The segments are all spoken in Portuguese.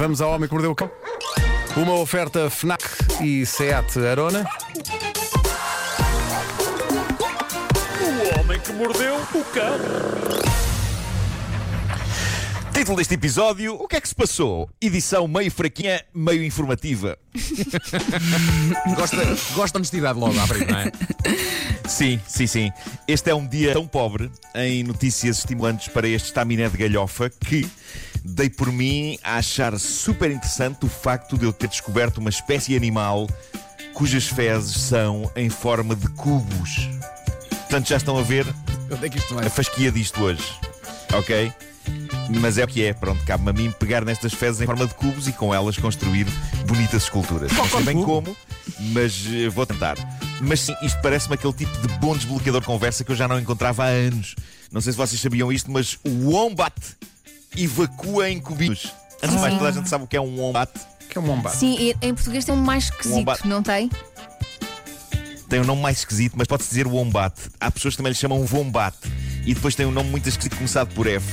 Vamos ao Homem que Mordeu o Cão. Uma oferta FNAC e SEAT Arona. O homem que mordeu o cão. Título deste episódio: O que é que se passou? Edição meio fraquinha, meio informativa. Gosta, gosta de honestidade logo à frente, não é? Sim, sim, sim. Este é um dia tão pobre em notícias estimulantes para este estaminé de galhofa que dei por mim a achar super interessante o facto de eu ter descoberto uma espécie animal cujas fezes são em forma de cubos. Portanto, já estão a ver Onde é que isto vai? a fasquia disto hoje. Ok? Mas é o que é, pronto, cabe-me a mim pegar nestas fezes em forma de cubos e com elas construir bonitas esculturas. Não sei bem como, mas eh, vou tentar. Mas sim, isto parece-me aquele tipo de bom desbloqueador de conversa que eu já não encontrava há anos. Não sei se vocês sabiam isto, mas o wombat evacua em cubinhos. Antes de mais, toda a gente sabe o que é um wombat. Que é um bombado. Sim, e em português tem um mais esquisito, Wombat. não tem? Tem um nome mais esquisito, mas pode-se dizer wombat. Há pessoas que também lhe chamam wombat. E depois tem um nome muito esquisito começado por F,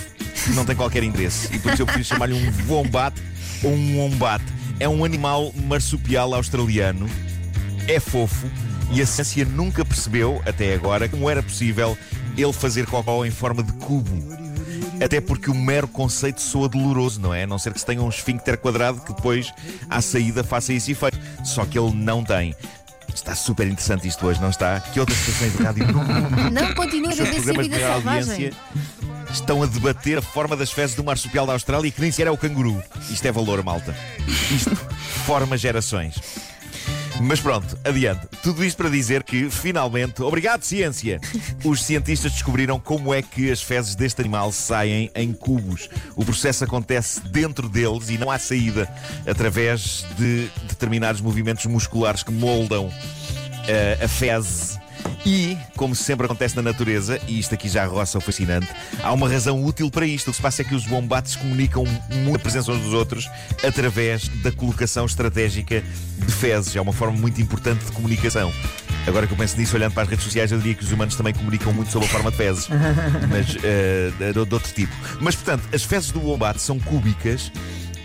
que não tem qualquer interesse. E por isso eu prefiro chamar-lhe um wombat ou um wombat. É um animal marsupial australiano, é fofo e a ciência nunca percebeu, até agora, como era possível ele fazer cocó em forma de cubo. Até porque o mero conceito soa doloroso, não é? A não ser que se tenha um esfíncter quadrado que depois, à saída, faça esse efeito. Só que ele não tem. Está super interessante isto hoje, não está? Que outras estações de rádio no mundo Não, continua a vida selvagem. audiência estão a debater a forma das fezes do marsupial da Austrália que nem sequer é o canguru. Isto é valor, malta. Isto forma gerações. Mas pronto, adiante. Tudo isto para dizer que, finalmente, obrigado, ciência! Os cientistas descobriram como é que as fezes deste animal saem em cubos. O processo acontece dentro deles e não há saída através de determinados movimentos musculares que moldam eh, a fezes. E, como sempre acontece na natureza, e isto aqui já roça o fascinante, há uma razão útil para isto. O que se passa é que os bombates comunicam muito a presença uns dos outros através da colocação estratégica de fezes. É uma forma muito importante de comunicação. Agora que eu penso nisso, olhando para as redes sociais, eu diria que os humanos também comunicam muito sobre a forma de fezes, mas de, de outro tipo. Mas, portanto, as fezes do bombate são cúbicas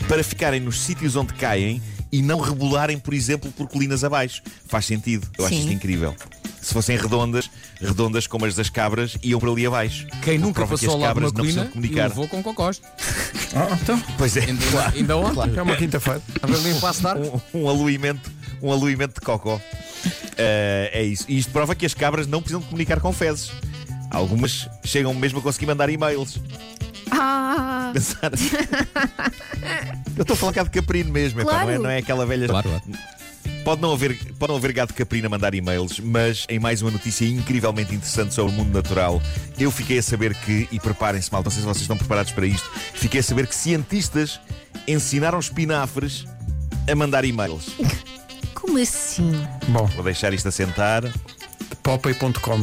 para ficarem nos sítios onde caem e não rebolarem, por exemplo, por colinas abaixo. Faz sentido. Eu acho Sim. isto incrível. Se fossem redondas, redondas como as das cabras, iam por ali abaixo. Quem nunca Prova que passou as cabras uma não precisam comunicar. levou com cocós. Pois é, Ainda, claro. ainda ontem. É uma quinta-feira. Arcos. Um, um aluimento, um aluimento de cocó. Eh, é isso. E isto prova que as cabras não precisam de comunicar com fezes. Algumas chegam mesmo a conseguir mandar e-mails. Ah, Pensar. Eu estou a falar cá de caprino mesmo, epá, Claro. não, é, não é aquela velha. Claro, claro. Pode não, haver, pode não haver gato caprino a mandar e-mails, mas em mais uma notícia incrivelmente interessante sobre o mundo natural, eu fiquei a saber que, e preparem-se mal, não sei se vocês estão preparados para isto, fiquei a saber que cientistas ensinaram espinafres a mandar e-mails. como assim? Bom, Vou deixar isto a sentar. popey.com.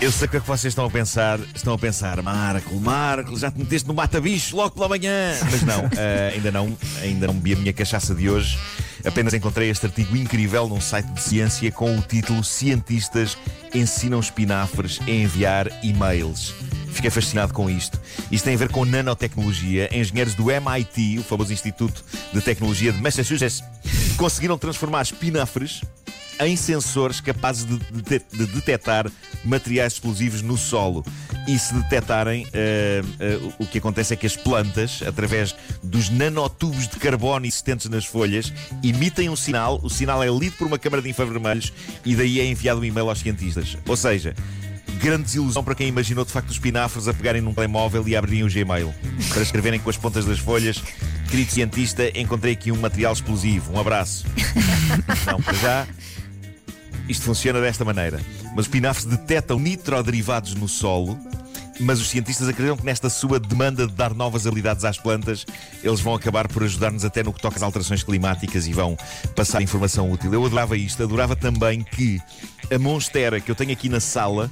Eu sei o que é que vocês estão a pensar. Estão a pensar, Marco, Marco, já te meteste no mata-bicho logo pela manhã. Mas não, eh, ainda não, ainda não bebi a minha cachaça de hoje. Apenas encontrei este artigo incrível num site de ciência com o título Cientistas ensinam espinafres a enviar e-mails. Fiquei fascinado com isto. Isto tem a ver com nanotecnologia. Engenheiros do MIT, o famoso Instituto de Tecnologia de Massachusetts, conseguiram transformar espinafres em sensores capazes de, de, de detectar materiais explosivos no solo. E se detectarem, eh, eh, o que acontece é que as plantas, através dos nanotubos de carbono existentes nas folhas, emitem um sinal. O sinal é lido por uma câmara de infravermelhos e daí é enviado um e-mail aos cientistas. Ou seja, grande desilusão para quem imaginou de facto os espinafres a pegarem num telemóvel e abrirem o Gmail para escreverem com as pontas das folhas. Querido cientista, encontrei aqui um material explosivo. Um abraço. Não, para já. Isto funciona desta maneira. Mas os espinafres detectam nitroderivados no solo, mas os cientistas acreditam que nesta sua demanda de dar novas habilidades às plantas, eles vão acabar por ajudar-nos até no que toca às alterações climáticas e vão passar informação útil. Eu adorava isto, adorava também que a Monstera que eu tenho aqui na sala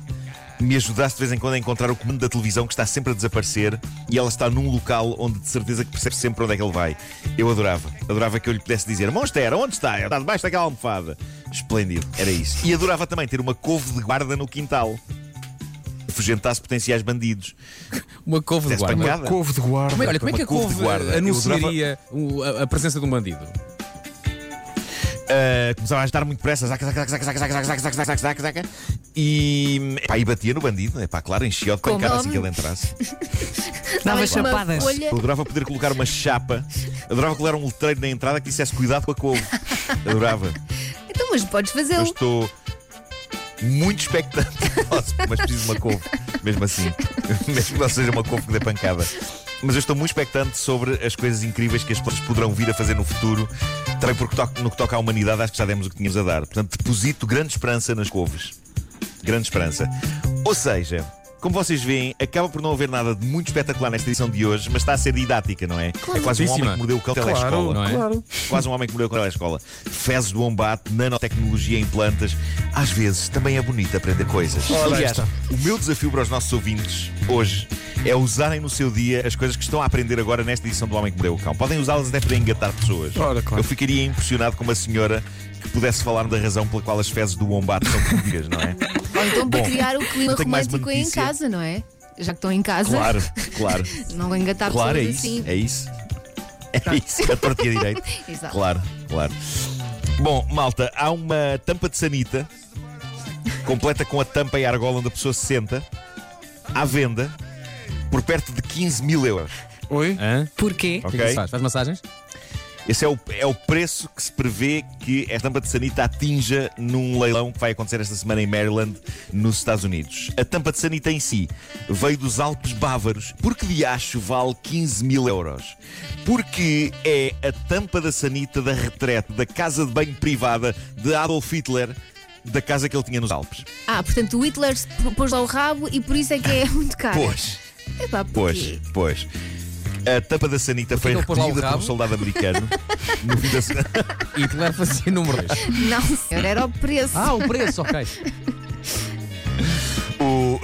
me ajudasse de vez em quando a encontrar o comando da televisão que está sempre a desaparecer e ela está num local onde de certeza que percebe sempre onde é que ele vai. Eu adorava. Adorava que eu lhe pudesse dizer: Monstera, onde está? Está debaixo daquela almofada. Esplêndido, era isso. E adorava também ter uma couve de guarda no quintal. afugentasse potenciais bandidos. Uma couve de guarda. pancada. Couve de guarda. Como é, olha, como é que a Uma couve de couve guarda. Eu anunciaria o- a, a presença de um bandido? Uh, começava a agitar muito pressa, zaca, zaca, zaca, zaca, zaca, zaca, zaca, zaca, zaca, zaca, zaca, e epá, e batia no bandido, epá, claro, enchia de pancada assim que ele entrasse. Dava chapadas. folha. Eu adorava poder colocar uma chapa, adorava colocar um letreiro na entrada que dissesse cuidado com a couve. Adorava. Então, mas podes Eu fazê-lo. estou muito expectante, mas preciso de uma couve, mesmo assim. Mesmo que não seja uma couve que dê pancada. Mas eu estou muito expectante sobre as coisas incríveis que as pessoas poderão vir a fazer no futuro. Também porque no que toca à humanidade, acho que já demos o que tínhamos a dar. Portanto, deposito grande esperança nas couves. Grande esperança. Ou seja, como vocês veem, acaba por não haver nada de muito espetacular nesta edição de hoje, mas está a ser didática, não é? É quase um homem que mordeu o cão telescola. não é? claro. Quase um homem que morreu com a escola. Fezes do Ombate, nanotecnologia em plantas. Às vezes também é bonito aprender coisas. Ora, Aliás, esta. o meu desafio para os nossos ouvintes hoje é usarem no seu dia as coisas que estão a aprender agora nesta edição do Homem que Mordeu o Cão. Podem usá-las até para engatar pessoas. Ora, claro. Eu ficaria impressionado com uma senhora que pudesse falar da razão pela qual as fezes do Ombate são públicas, não é? Ou então para Bom, criar o clima romântico em casa, não é? Já que estão em casa, Claro, claro. não engatar Claro, é isso. assim. É isso. É isso. A tortia direito. Exato. Claro, claro. Bom, malta, há uma tampa de sanita completa com a tampa e a argola onde a pessoa se senta à venda por perto de 15 mil euros. Oi? Hã? Porquê? O que é que se faz? Faz massagens? Esse é o, é o preço que se prevê que esta tampa de sanita atinja num leilão que vai acontecer esta semana em Maryland, nos Estados Unidos. A tampa de sanita em si veio dos Alpes Bávaros. Porque de acho vale 15 mil euros? Porque é a tampa da sanita da retrete da casa de banho privada de Adolf Hitler, da casa que ele tinha nos Alpes. Ah, portanto o Hitler pôs lá o rabo e por isso é que é muito caro. Pois. Epá, Pois, pois. A tampa da sanita foi recolhida por um soldado americano no fim da semana. Hitler fazia números. Não, senhor, era o preço. Ah, o preço, ok. O,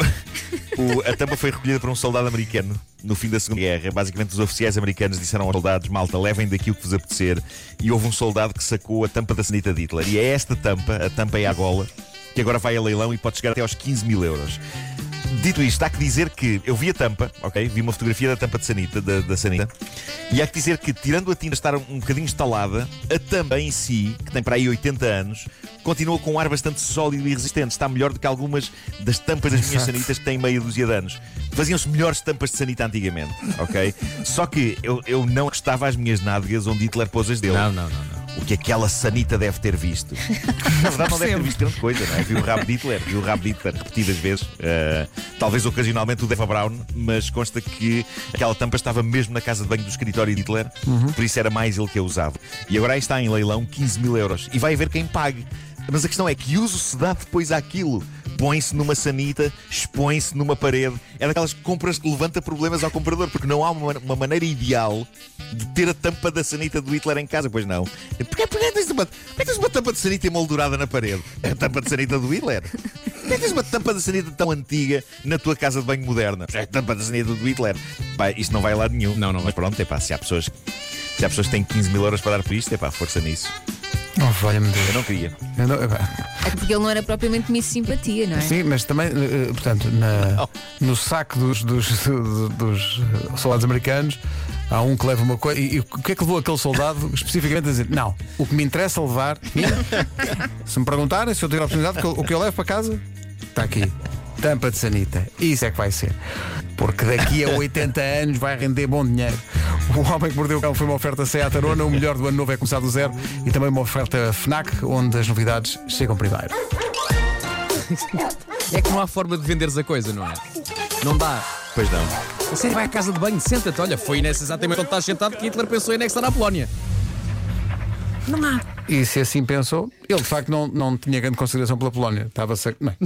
o- a tampa foi recolhida por um soldado americano no fim da Segunda Guerra. Basicamente, os oficiais americanos disseram aos soldados: Malta, levem daqui o que vos apetecer. E houve um soldado que sacou a tampa da sanita de Hitler. E é esta tampa, a tampa e a gola, que agora vai a leilão e pode chegar até aos 15 mil euros. Dito isto, há que dizer que eu vi a tampa, ok? Vi uma fotografia da tampa de sanita, da, da sanita, e há que dizer que, tirando a tinta estar um, um bocadinho instalada, a tampa em si, que tem para aí 80 anos, continua com um ar bastante sólido e resistente. Está melhor do que algumas das tampas das minhas sanitas que têm meia dúzia de anos. Faziam-se melhores tampas de sanita antigamente, ok? Só que eu, eu não gostava às minhas nádegas onde Hitler pôs as dele. Não, não, não, não. O que aquela sanita deve ter visto. Na verdade, não deve ter visto grande coisa, não é? Viu o rabo de Hitler, viu o rabo de Hitler repetidas vezes. Uh, talvez ocasionalmente o Deva Brown, mas consta que aquela tampa estava mesmo na casa de banho do escritório de Hitler, por isso era mais ele que a usava. E agora aí está em leilão 15 mil euros. E vai haver quem pague. Mas a questão é que uso se dá depois àquilo. Põe-se numa sanita, expõe-se numa parede. É daquelas compras que levanta problemas ao comprador, porque não há uma, uma maneira ideal de ter a tampa da sanita do Hitler em casa, pois não. Porquê, porquê, tens uma, porquê tens uma tampa de sanita emoldurada na parede? É a tampa de sanita do Hitler. Porquê tens uma tampa de sanita tão antiga na tua casa de banho moderna? É a tampa da sanita do Hitler. Pá, isto não vai a lado nenhum. Não, não Mas pronto, epá, se há pessoas. Se há pessoas que têm 15 mil euros para dar por isto, epá, força nisso. Oh, valha-me Deus. Eu não queria. Eu não- É porque ele não era propriamente Miss Simpatia, não é? Sim, mas também, eh, portanto, na- no saco dos, dos, do- dos eh, soldados americanos, há um que leva uma coisa. E, e o que é que levou aquele soldado especificamente a dizer? Não, o que me interessa levar, se me perguntarem se eu tiver a oportunidade, o que eu- o que eu levo para casa, está aqui. Tampa de sanita. Isso é que vai ser. Porque daqui a 80 anos vai render bom dinheiro. O Homem que Mordeu o Cão foi uma oferta Seat Arona. O melhor do ano novo é começar do zero. E também uma oferta FNAC, onde as novidades chegam primeiro. É que não há forma de venderes a coisa, não é? Não dá. Pois não. Você vai à casa de banho, senta-te. Olha, foi nessa exatamente onde estás sentado que Hitler pensou em anexar a Polónia. Não há. E se assim pensou, ele de facto não, não tinha grande consideração pela Polónia. Estava a ser. Não. é?